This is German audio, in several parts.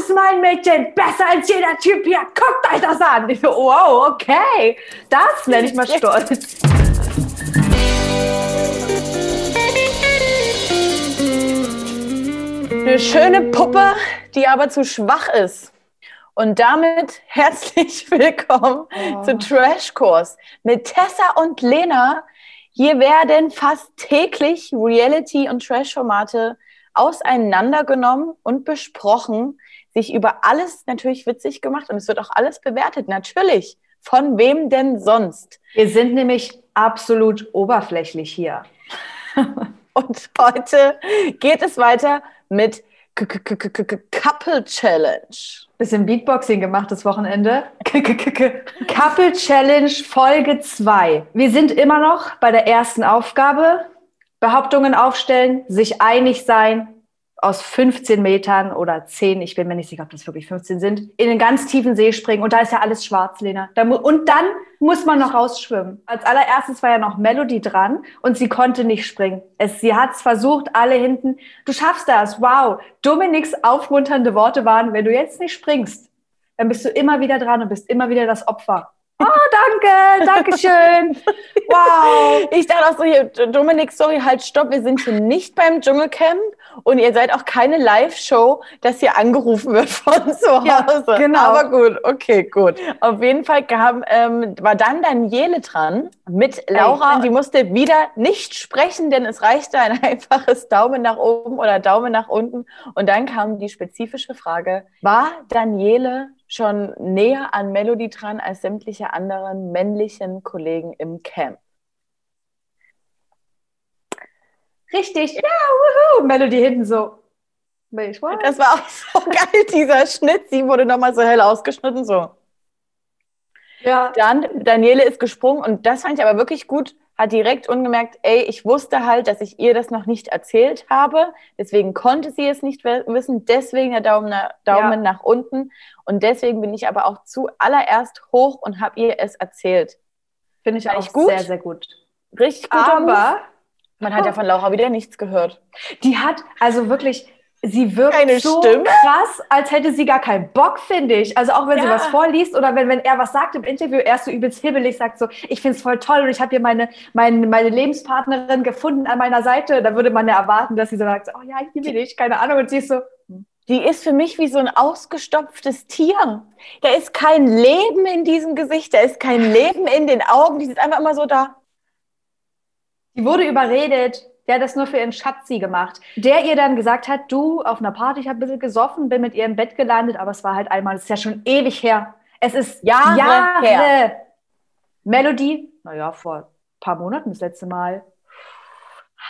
ist mein Mädchen, besser als jeder Typ hier, guckt euch das an. Ich so, wow, okay, das nenne ich mal stolz. Eine schöne Puppe, die aber zu schwach ist. Und damit herzlich willkommen oh. zu Trashkurs mit Tessa und Lena. Hier werden fast täglich Reality- und Trash-Formate auseinandergenommen und besprochen, sich über alles natürlich witzig gemacht und es wird auch alles bewertet, natürlich. Von wem denn sonst? Wir sind nämlich absolut oberflächlich hier. und heute geht es weiter mit Couple Challenge. Bisschen Beatboxing gemacht das Wochenende. Couple Challenge Folge 2. Wir sind immer noch bei der ersten Aufgabe. Behauptungen aufstellen, sich einig sein, aus 15 Metern oder 10, ich bin mir nicht sicher, ob das wirklich 15 sind, in einen ganz tiefen See springen. Und da ist ja alles schwarz, Lena. und dann muss man noch rausschwimmen. Als allererstes war ja noch Melody dran und sie konnte nicht springen. Es, sie hat es versucht, alle hinten. Du schaffst das, wow. Dominiks aufmunternde Worte waren, wenn du jetzt nicht springst, dann bist du immer wieder dran und bist immer wieder das Opfer. Oh, danke, danke schön. Wow. Ich dachte auch so, hier, Dominik, sorry, halt, stopp, wir sind hier nicht beim Dschungelcamp und ihr seid auch keine Live-Show, dass hier angerufen wird von zu Hause. Ja, genau. Aber gut, okay, gut. Auf jeden Fall kam, ähm, war dann Daniele dran mit Laura und die musste wieder nicht sprechen, denn es reichte ein einfaches Daumen nach oben oder Daumen nach unten. Und dann kam die spezifische Frage, war Daniele schon näher an Melody dran als sämtliche anderen männlichen Kollegen im Camp. Richtig, ja, wuhu, Melody hinten so. Das war auch so geil, dieser Schnitt. Sie wurde nochmal so hell ausgeschnitten, so. Ja. Dann, Daniele ist gesprungen und das fand ich aber wirklich gut hat direkt ungemerkt, ey, ich wusste halt, dass ich ihr das noch nicht erzählt habe. Deswegen konnte sie es nicht wissen. Deswegen der Daumen, nach, Daumen ja. nach unten. Und deswegen bin ich aber auch zuallererst hoch und habe ihr es erzählt. Finde ich auch gut. sehr, sehr gut. Richtig gut. Aber man hat ja von Laura wieder nichts gehört. Die hat also wirklich, sie wirkt Keine so Stimme? krass, als hätte sie gar keinen Bock, finde ich. Also auch wenn ja. sie was vorliest oder wenn, wenn er was sagt im Interview, er ist so übelst hibbelig, sagt so, ich finde es voll toll und ich habe hier meine, meine, meine Lebenspartnerin gefunden an meiner Seite. Da würde man ja erwarten, dass sie so sagt, oh ja, ich liebe dich, keine Ahnung. Und sie ist so, die ist für mich wie so ein ausgestopftes Tier. Da ist kein Leben in diesem Gesicht, da ist kein Leben in den Augen, die ist einfach immer so da. Die wurde überredet, der hat das nur für ihren Schatzi gemacht. Der ihr dann gesagt hat, du, auf einer Party, ich habe ein bisschen gesoffen, bin mit ihr im Bett gelandet, aber es war halt einmal, es ist ja schon ewig her. Es ist Jahre, Jahre her. Melody, naja, vor ein paar Monaten das letzte Mal.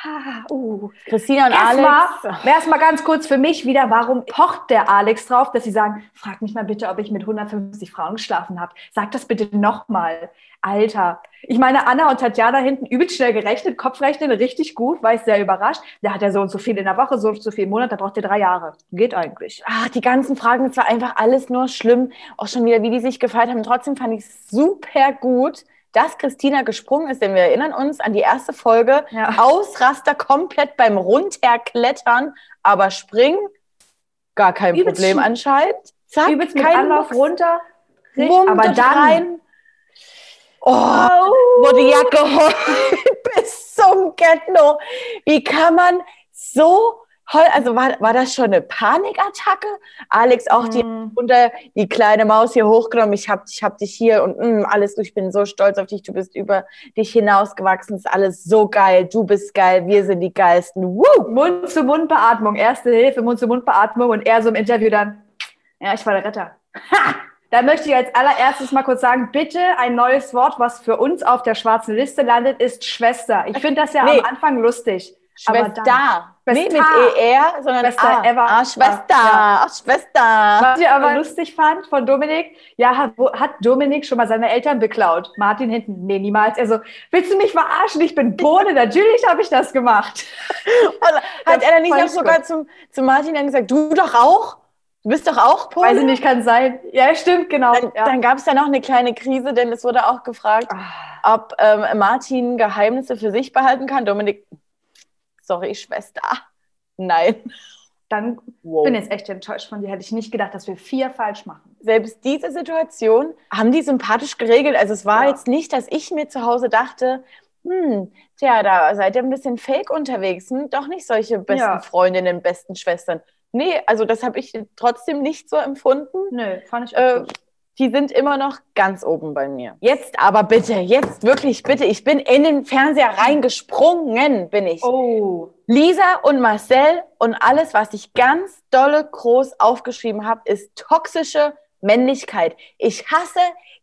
Ha, uh. Christina und erst Alex. Erstmal ganz kurz für mich wieder, warum pocht der Alex drauf, dass sie sagen, frag mich mal bitte, ob ich mit 150 Frauen geschlafen habe. Sag das bitte nochmal. Alter. Ich meine, Anna und Tatjana hinten übelst schnell gerechnet, Kopfrechnen richtig gut, war ich sehr überrascht. Der hat ja so und so viel in der Woche, so und so viel im Monat, da braucht ihr drei Jahre. Geht eigentlich. Ach, die ganzen Fragen, es war einfach alles nur schlimm. Auch schon wieder, wie die sich gefeiert haben. Trotzdem fand ich es super gut, dass Christina gesprungen ist, denn wir erinnern uns an die erste Folge. Ja. Ausraster komplett beim Runterklettern, aber springen, gar kein übelst Problem anscheinend. Zack, übelst kein Anlauf runter, aber dann rein Oh, oh. wurde ja geheult bis zum Ghetto. Wie kann man so also war, war das schon eine Panikattacke? Alex auch die mm. unter die kleine Maus hier hochgenommen. Ich hab, ich hab dich hier und mm, alles. Ich bin so stolz auf dich. Du bist über dich hinausgewachsen. Ist alles so geil. Du bist geil. Wir sind die geilsten. Woo! Mund-zu-Mund-Beatmung. Erste Hilfe, Mund-zu-Mund-Beatmung und er so im Interview dann. Ja, ich war der Retter. Ha! Da möchte ich als allererstes mal kurz sagen, bitte ein neues Wort, was für uns auf der schwarzen Liste landet, ist Schwester. Ich finde das ja nee. am Anfang lustig. Schwester. Nee, mit ER, sondern Schwester. A. Ever. Ah, Schwester. Ja. Ach, Schwester. Was ich aber lustig fand von Dominik, ja, hat, hat Dominik schon mal seine Eltern beklaut. Martin hinten, nee, niemals. Er so, willst du mich verarschen? Ich bin Bohne. Natürlich habe ich das gemacht. Und hat er dann nicht auch sogar zum, zu Martin dann gesagt, du doch auch? Du bist doch auch Pole? Weiß ich nicht, kann sein. Ja, stimmt, genau. Dann, ja. dann gab es ja noch eine kleine Krise, denn es wurde auch gefragt, ah. ob ähm, Martin Geheimnisse für sich behalten kann. Dominik, sorry, Schwester, nein. dann wow. bin ich jetzt echt enttäuscht von dir. Hätte ich nicht gedacht, dass wir vier falsch machen. Selbst diese Situation haben die sympathisch geregelt. Also es war ja. jetzt nicht, dass ich mir zu Hause dachte, hm, tja, da seid ihr ein bisschen fake unterwegs. Hm, doch nicht solche besten ja. Freundinnen, besten Schwestern. Nee, also das habe ich trotzdem nicht so empfunden. Nö, fand ich auch äh, die sind immer noch ganz oben bei mir. Jetzt aber bitte, jetzt wirklich bitte. Ich bin in den Fernseher reingesprungen, bin ich. Oh. Lisa und Marcel und alles, was ich ganz dolle groß aufgeschrieben habe, ist toxische Männlichkeit. Ich hasse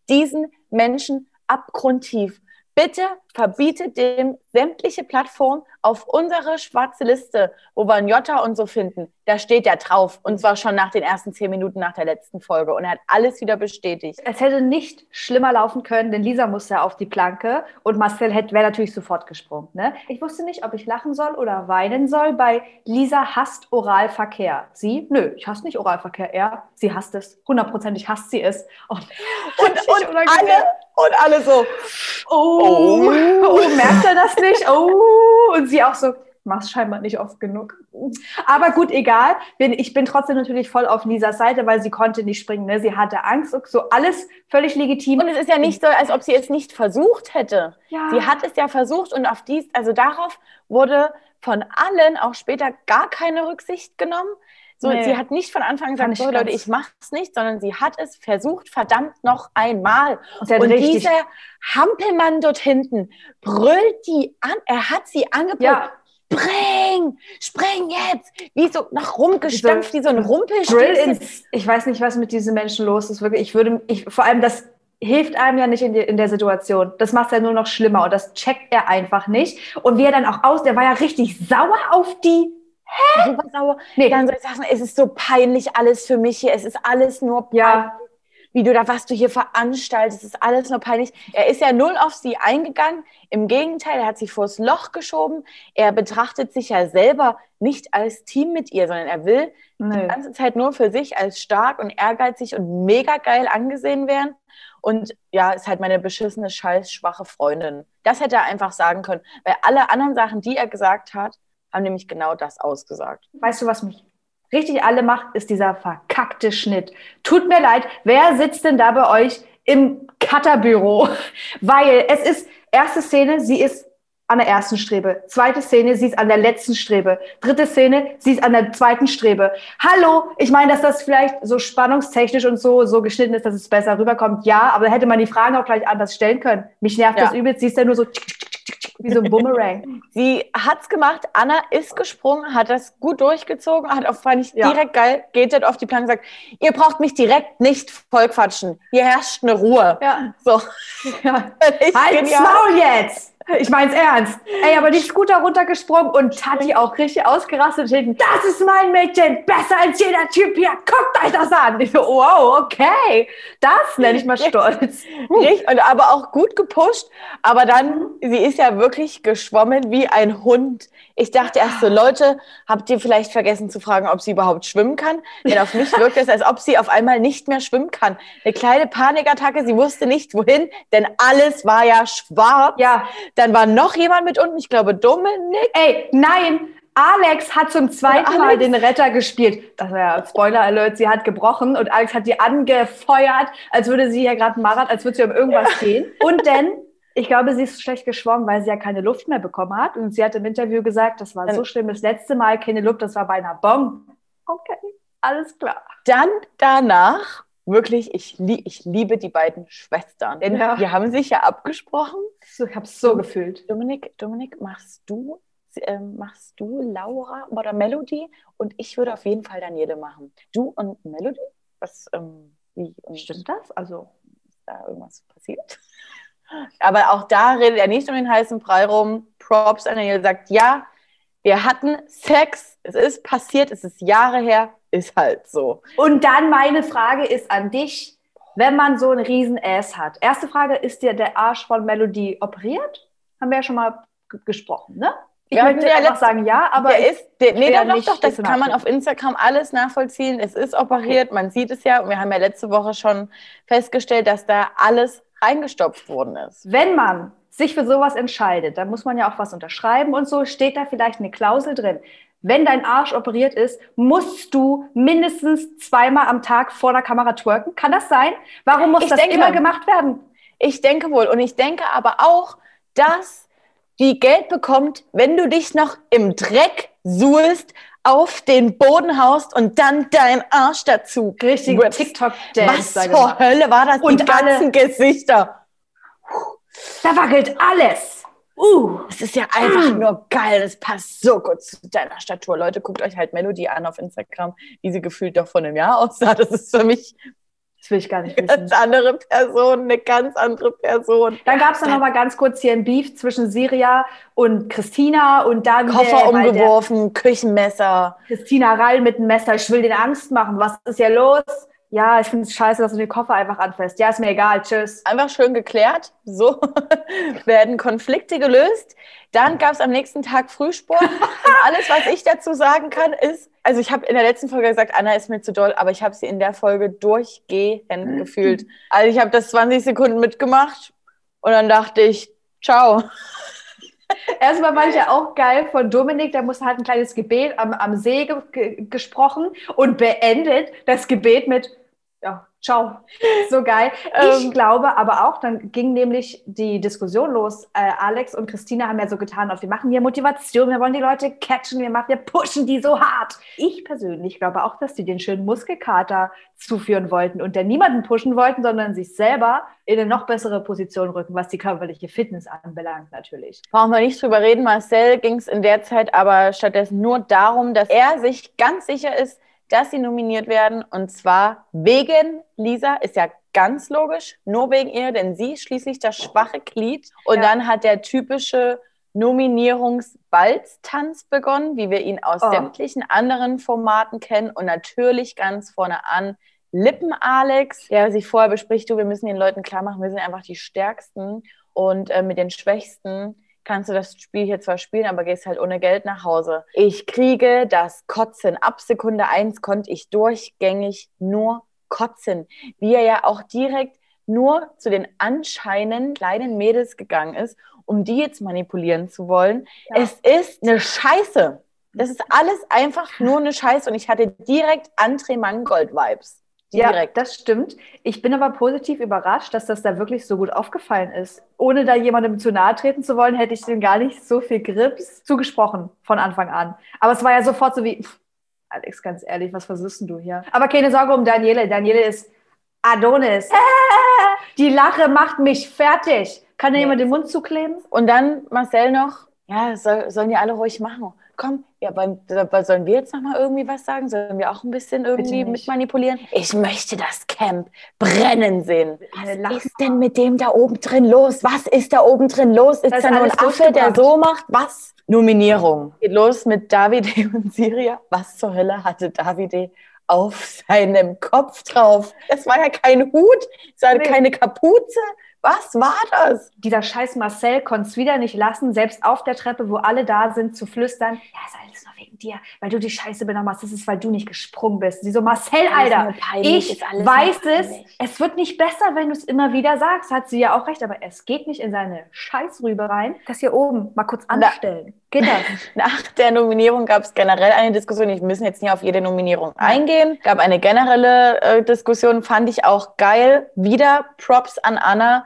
diesen Menschen abgrundtief. Bitte verbiete dem sämtliche Plattformen auf unsere schwarze Liste, wo wir ein Jota und so finden. Da steht er drauf. Und zwar schon nach den ersten zehn Minuten nach der letzten Folge. Und er hat alles wieder bestätigt. Es hätte nicht schlimmer laufen können, denn Lisa musste auf die Planke und Marcel wäre natürlich sofort gesprungen. Ne? Ich wusste nicht, ob ich lachen soll oder weinen soll bei Lisa hasst Oralverkehr. Sie? Nö, ich hasse nicht Oralverkehr. Er, sie hasst es. Hundertprozentig hasst sie es. Und, und, und alle, und alle so, oh, oh, oh, merkt er das nicht? Oh, und sie auch so, mach's scheinbar nicht oft genug. Aber gut, egal. Ich bin trotzdem natürlich voll auf Lisas Seite, weil sie konnte nicht springen. Ne? Sie hatte Angst, so alles völlig legitim. Und es ist ja nicht so, als ob sie es nicht versucht hätte. Ja. Sie hat es ja versucht und auf dies, also darauf wurde von allen auch später gar keine Rücksicht genommen. So, nee. sie hat nicht von Anfang an gesagt, so Leute, ich mach's nicht, sondern sie hat es versucht, verdammt noch einmal. Und, und dieser Hampelmann dort hinten brüllt die an, er hat sie angebrüllt. Ja. Spring, spring jetzt! Wie so nach rumgestampft, wie so ein Rumpelstilzchen. Ich weiß nicht, was mit diesen Menschen los ist. Wirklich, ich würde, ich, vor allem das hilft einem ja nicht in, die, in der Situation. Das macht es ja nur noch schlimmer und das checkt er einfach nicht. Und wie er dann auch aus, der war ja richtig sauer auf die Hä? Super sauer. Nee. Dann soll ich sagen, es ist so peinlich alles für mich hier. Es ist alles nur peinlich. Ja. Wie du da, was du hier veranstaltest, es ist alles nur peinlich. Er ist ja null auf sie eingegangen. Im Gegenteil, er hat sie vors Loch geschoben. Er betrachtet sich ja selber nicht als Team mit ihr, sondern er will nee. die ganze Zeit nur für sich als stark und ehrgeizig und mega geil angesehen werden. Und ja, ist halt meine beschissene, scheiß, schwache Freundin. Das hätte er einfach sagen können. Weil alle anderen Sachen, die er gesagt hat, haben nämlich genau das ausgesagt. Weißt du, was mich richtig alle macht, ist dieser verkackte Schnitt. Tut mir leid, wer sitzt denn da bei euch im Cutterbüro? Weil es ist, erste Szene, sie ist an der ersten Strebe. Zweite Szene, sie ist an der letzten Strebe. Dritte Szene, sie ist an der zweiten Strebe. Hallo, ich meine, dass das vielleicht so spannungstechnisch und so, so geschnitten ist, dass es besser rüberkommt. Ja, aber da hätte man die Fragen auch gleich anders stellen können. Mich nervt ja. das übelst. Sie ist ja nur so wie so ein Boomerang. Sie hat's gemacht. Anna ist gesprungen, hat das gut durchgezogen, hat auch, fand ich ja. direkt geil, geht dort auf die Planke und sagt, ihr braucht mich direkt nicht vollquatschen. Hier herrscht eine Ruhe. Ja. So. Ja. Halt's Maul jetzt! Ich mein's ernst. Ey, aber die ist gut da runtergesprungen und Tati auch richtig ausgerastet hinten. Das ist mein Mädchen, besser als jeder Typ hier. Guckt euch das an. Ich so, wow, okay. Das nenne ich mal stolz. Richtig, und aber auch gut gepusht. Aber dann, sie ist ja wirklich geschwommen wie ein Hund. Ich dachte erst so, Leute, habt ihr vielleicht vergessen zu fragen, ob sie überhaupt schwimmen kann? Denn auf mich wirkt es, als ob sie auf einmal nicht mehr schwimmen kann. Eine kleine Panikattacke, sie wusste nicht wohin, denn alles war ja schwarz. Ja. Dann war noch jemand mit unten, ich glaube Dominik. Ey, nein, Alex hat zum zweiten Mal den Retter gespielt. Das war ja Spoiler Alert, sie hat gebrochen und Alex hat die angefeuert, als würde sie ja gerade Marath, als würde sie um irgendwas ja. gehen. Und denn ich glaube, sie ist schlecht geschwommen, weil sie ja keine Luft mehr bekommen hat. Und sie hat im Interview gesagt, das war so schlimm, das letzte Mal keine Luft, das war bei einer Bombe. Okay, alles klar. Dann danach, wirklich, ich, ich liebe die beiden Schwestern. Denn ja. die haben sich ja abgesprochen. Ich habe es so gefühlt. Dominik, Dominik, machst du ähm, machst du Laura oder Melody und ich würde auf jeden Fall Daniele machen. Du und Melody? Was, ähm, wie, Stimmt das? Also ist da irgendwas passiert? Aber auch da redet er nicht um den heißen Brei rum. Props an er sagt, ja, wir hatten Sex, es ist passiert, es ist Jahre her, ist halt so. Und dann meine Frage ist an dich, wenn man so einen riesen Ass hat. Erste Frage, ist dir der Arsch von Melody operiert? Haben wir ja schon mal gesprochen, ne? Ich möchte ja einfach sagen, ja, aber der ist, der, nee, doch, doch, doch, das kann man auf Instagram alles nachvollziehen. Es ist operiert, man sieht es ja. Und wir haben ja letzte Woche schon festgestellt, dass da alles reingestopft worden ist. Wenn man sich für sowas entscheidet, dann muss man ja auch was unterschreiben und so steht da vielleicht eine Klausel drin. wenn dein Arsch operiert ist, musst du mindestens zweimal am Tag vor der Kamera twerken? Kann das sein? Warum muss ich das denke, immer gemacht werden? Ich denke wohl. Und ich denke aber auch, dass die Geld bekommt, wenn du dich noch im Dreck suhlst, auf den Boden haust und dann dein Arsch dazu. Richtig TikTok-Dance. Was zur Hölle war das? Und die ganzen Gesichter. Da wackelt alles. Uh, es ist ja einfach mm. nur geil. Das passt so gut zu deiner Statur. Leute, guckt euch halt Melodie an auf Instagram, wie sie gefühlt doch vor einem Jahr aussah. Das ist für mich das will ich gar nicht wissen. Ganz andere Person, eine ganz andere Person. Dann gab es dann nochmal ganz kurz hier ein Beef zwischen Siria und Christina und dann. Koffer umgeworfen, Küchenmesser. Christina Rall mit dem Messer, ich will den Angst machen. Was ist hier los? Ja, ich finde es scheiße, dass du den Koffer einfach anfasst. Ja, ist mir egal. Tschüss. Einfach schön geklärt. So werden Konflikte gelöst. Dann gab es am nächsten Tag Frühsport. Und alles, was ich dazu sagen kann, ist, also ich habe in der letzten Folge gesagt, Anna ist mir zu doll, aber ich habe sie in der Folge durchgehend gefühlt. Also ich habe das 20 Sekunden mitgemacht und dann dachte ich, ciao. Erstmal war ich ja auch geil von Dominik, der musste halt ein kleines Gebet am, am See ge gesprochen und beendet das Gebet mit ja, ciao. So geil. Ich ähm, glaube aber auch, dann ging nämlich die Diskussion los. Äh, Alex und Christina haben ja so getan, wir machen hier Motivation, wir wollen die Leute catchen, wir machen, wir pushen die so hart. Ich persönlich glaube auch, dass die den schönen Muskelkater zuführen wollten und der niemanden pushen wollten, sondern sich selber in eine noch bessere Position rücken, was die körperliche Fitness anbelangt, natürlich. Brauchen wir nicht drüber reden. Marcel ging es in der Zeit aber stattdessen nur darum, dass er sich ganz sicher ist, dass sie nominiert werden. Und zwar wegen Lisa, ist ja ganz logisch, nur wegen ihr, denn sie ist schließlich das schwache Glied. Und ja. dann hat der typische Nominierungsbalztanz begonnen, wie wir ihn aus oh. sämtlichen anderen Formaten kennen. Und natürlich ganz vorne an Lippen-Alex, der sich vorher bespricht, du, wir müssen den Leuten klar machen, wir sind einfach die Stärksten und äh, mit den Schwächsten kannst du das Spiel hier zwar spielen, aber gehst halt ohne Geld nach Hause. Ich kriege das Kotzen. Ab Sekunde eins konnte ich durchgängig nur kotzen. Wie er ja auch direkt nur zu den anscheinend kleinen Mädels gegangen ist, um die jetzt manipulieren zu wollen. Ja. Es ist eine Scheiße. Das ist alles einfach nur eine Scheiße und ich hatte direkt André Mangold-Vibes. Direkt. Ja, das stimmt. Ich bin aber positiv überrascht, dass das da wirklich so gut aufgefallen ist. Ohne da jemandem zu nahe treten zu wollen, hätte ich dem gar nicht so viel Grips zugesprochen von Anfang an. Aber es war ja sofort so wie, pff, Alex, ganz ehrlich, was versuchst du hier? Aber keine Sorge um Daniele. Daniele ist Adonis. Die Lache macht mich fertig. Kann da jemand den Mund zukleben? Und dann Marcel noch, ja, soll, sollen die alle ruhig machen komm, ja, beim, sollen wir jetzt nochmal irgendwie was sagen? Sollen wir auch ein bisschen irgendwie mit manipulieren? Ich möchte das Camp brennen sehen. Was ist denn mit dem da oben drin los? Was ist da oben drin los? Ist da nur ein Affe, der so macht? Was? Nominierung. Geht los mit Davide und Siria. Was zur Hölle hatte Davide auf seinem Kopf drauf? Das war ja kein Hut, es war nee. keine Kapuze. Was war das? Dieser scheiß Marcel konnte es wieder nicht lassen, selbst auf der Treppe, wo alle da sind, zu flüstern, ja, ist alles nur wegen dir, weil du die Scheiße benommen hast. Das ist, weil du nicht gesprungen bist. Sie so, Marcel, Alter, ich weiß es. Es wird nicht besser, wenn du es immer wieder sagst. Hat sie ja auch recht, aber es geht nicht in seine Scheißrübe rein. Das hier oben mal kurz anstellen. Geht das? Nach der Nominierung gab es generell eine Diskussion. Ich müssen jetzt nicht auf jede Nominierung eingehen. Gab eine generelle äh, Diskussion, fand ich auch geil. Wieder Props an Anna,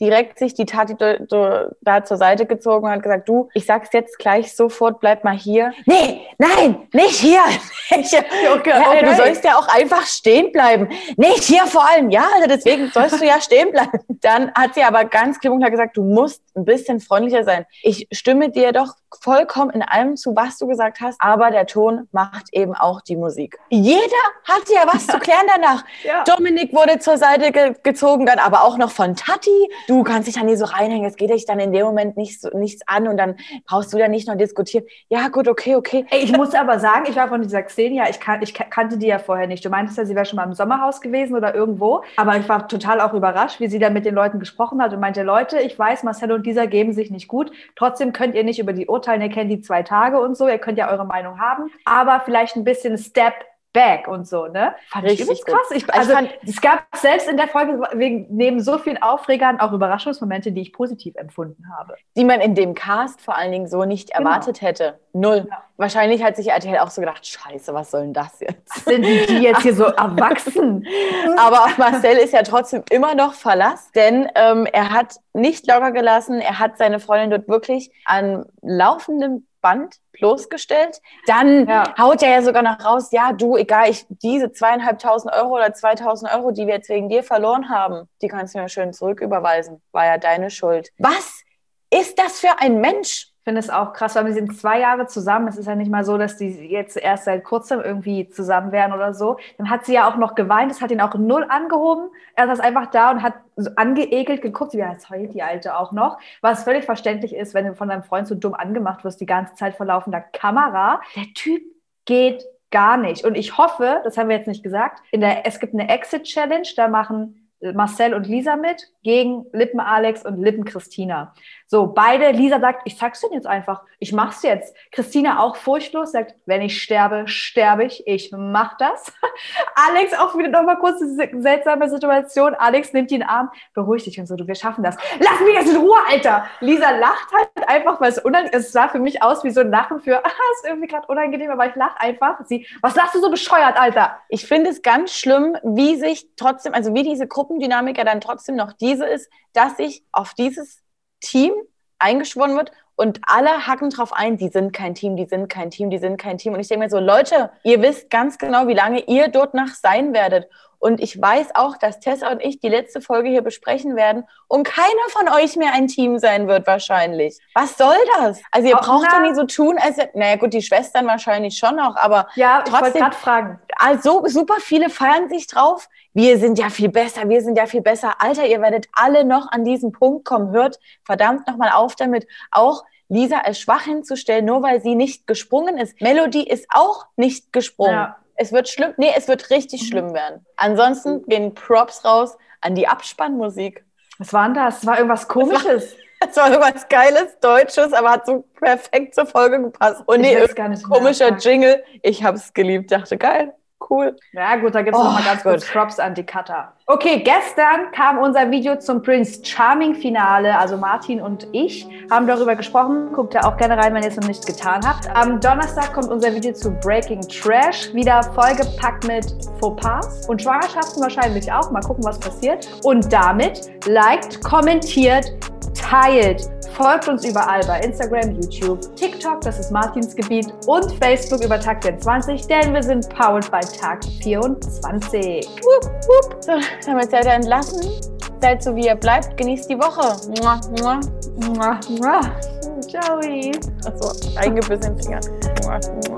direkt sich die Tati da zur Seite gezogen und hat gesagt, du, ich sag's jetzt gleich sofort, bleib mal hier. Nee, nein, nicht hier. Nicht hier. Okay, okay. Du sollst ja auch einfach stehen bleiben. Nicht hier vor allem. Ja, also deswegen sollst du ja stehen bleiben. Dann hat sie aber ganz klipp und klar gesagt, du musst ein bisschen freundlicher sein. Ich stimme dir doch vollkommen in allem zu, was du gesagt hast, aber der Ton macht eben auch die Musik. Jeder hatte ja was zu klären danach. Ja. Dominik wurde zur Seite ge gezogen, dann aber auch noch von Tati. Du kannst dich da nie so reinhängen, es geht dich dann in dem Moment nicht so, nichts an und dann brauchst du da nicht noch diskutieren. Ja, gut, okay, okay. Ey, ich muss aber sagen, ich war von dieser Xenia, ich, kan ich kannte die ja vorher nicht. Du meintest ja, sie wäre schon mal im Sommerhaus gewesen oder irgendwo, aber ich war total auch überrascht, wie sie da mit den Leuten gesprochen hat und meinte, Leute, ich weiß, Marcelo und dieser geben sich nicht gut. Trotzdem könnt ihr nicht über die urteilen, ihr kennt die zwei Tage und so, ihr könnt ja eure Meinung haben, aber vielleicht ein bisschen Step back und so, ne? Fand Richtig ich krass. Ich, also, ich fand, es gab selbst in der Folge wegen, neben so vielen Aufregern auch Überraschungsmomente, die ich positiv empfunden habe. Die man in dem Cast vor allen Dingen so nicht genau. erwartet hätte. Null. Ja. Wahrscheinlich hat sich RTL auch so gedacht, scheiße, was soll denn das jetzt? Sind die jetzt hier so erwachsen? Aber auf Marcel ist ja trotzdem immer noch Verlass, denn ähm, er hat nicht locker gelassen. Er hat seine Freundin dort wirklich an laufendem Band bloßgestellt. Dann ja. haut er ja sogar noch raus, ja, du, egal, ich, diese zweieinhalbtausend Euro oder 2000 Euro, die wir jetzt wegen dir verloren haben, die kannst du mir schön zurücküberweisen. War ja deine Schuld. Was ist das für ein Mensch? Finde es auch krass, weil wir sind zwei Jahre zusammen. Es ist ja nicht mal so, dass die jetzt erst seit kurzem irgendwie zusammen wären oder so. Dann hat sie ja auch noch geweint, das hat ihn auch null angehoben. Er saß einfach da und hat so angeekelt geguckt, wie jetzt heult die Alte auch noch. Was völlig verständlich ist, wenn du von deinem Freund so dumm angemacht wirst, die ganze Zeit vor laufender Kamera. Der Typ geht gar nicht. Und ich hoffe, das haben wir jetzt nicht gesagt, in der, es gibt eine Exit-Challenge, da machen Marcel und Lisa mit gegen Lippen Alex und Lippen Christina. So, beide, Lisa sagt, ich sag's dir jetzt einfach, ich mach's jetzt. Christina auch furchtlos, sagt, wenn ich sterbe, sterbe ich, ich mach das. Alex auch wieder nochmal kurz eine seltsame Situation. Alex nimmt ihn Arm, beruhig dich und so, du, wir schaffen das. Lass mich jetzt in Ruhe, Alter! Lisa lacht halt einfach, weil es unangenehm Es sah für mich aus wie so ein Lachen für, ah, ist irgendwie gerade unangenehm, aber ich lach einfach. Sie, was lachst du so bescheuert, Alter? Ich finde es ganz schlimm, wie sich trotzdem, also wie diese Gruppendynamik ja dann trotzdem noch diese ist, dass sich auf dieses Team eingeschworen wird und alle hacken drauf ein, die sind kein Team, die sind kein Team, die sind kein Team. Und ich denke mir so, Leute, ihr wisst ganz genau, wie lange ihr dort nach sein werdet. Und ich weiß auch, dass Tessa und ich die letzte Folge hier besprechen werden und keiner von euch mehr ein Team sein wird wahrscheinlich. Was soll das? Also ihr auch braucht ja nicht so tun, als naja gut, die Schwestern wahrscheinlich schon noch, aber ja, ich trotzdem gerade fragen. Also super viele feiern sich drauf. Wir sind ja viel besser, wir sind ja viel besser. Alter, ihr werdet alle noch an diesen Punkt kommen. Hört verdammt nochmal auf damit. Auch Lisa als schwach hinzustellen, nur weil sie nicht gesprungen ist. Melody ist auch nicht gesprungen. Ja. Es wird schlimm, nee, es wird richtig mhm. schlimm werden. Ansonsten gehen Props raus an die Abspannmusik. Was war denn das? Es war irgendwas Komisches. Es war, war irgendwas Geiles, Deutsches, aber hat so perfekt zur Folge gepasst. Und nee, komischer Jingle. Ich habe es geliebt, dachte, geil cool. Ja, gut, da gibt es oh, nochmal ganz kurz Props an die Cutter. Okay, gestern kam unser Video zum Prince Charming Finale. Also Martin und ich haben darüber gesprochen. Guckt da auch gerne rein, wenn ihr es noch nicht getan habt. Am Donnerstag kommt unser Video zu Breaking Trash. Wieder vollgepackt mit Fauxpas und Schwangerschaften wahrscheinlich auch. Mal gucken, was passiert. Und damit liked, kommentiert, teilt Folgt uns überall bei Instagram, YouTube, TikTok, das ist Martins Gebiet und Facebook über Tag 24, denn wir sind powered by Tag 24. Wupp, wupp. So, damit seid ihr entlassen. Seid so wie ihr bleibt. Genießt die Woche. Mua, mua. Mua, mua. Ciao. Achso, eingebissen Finger. Mua, mua.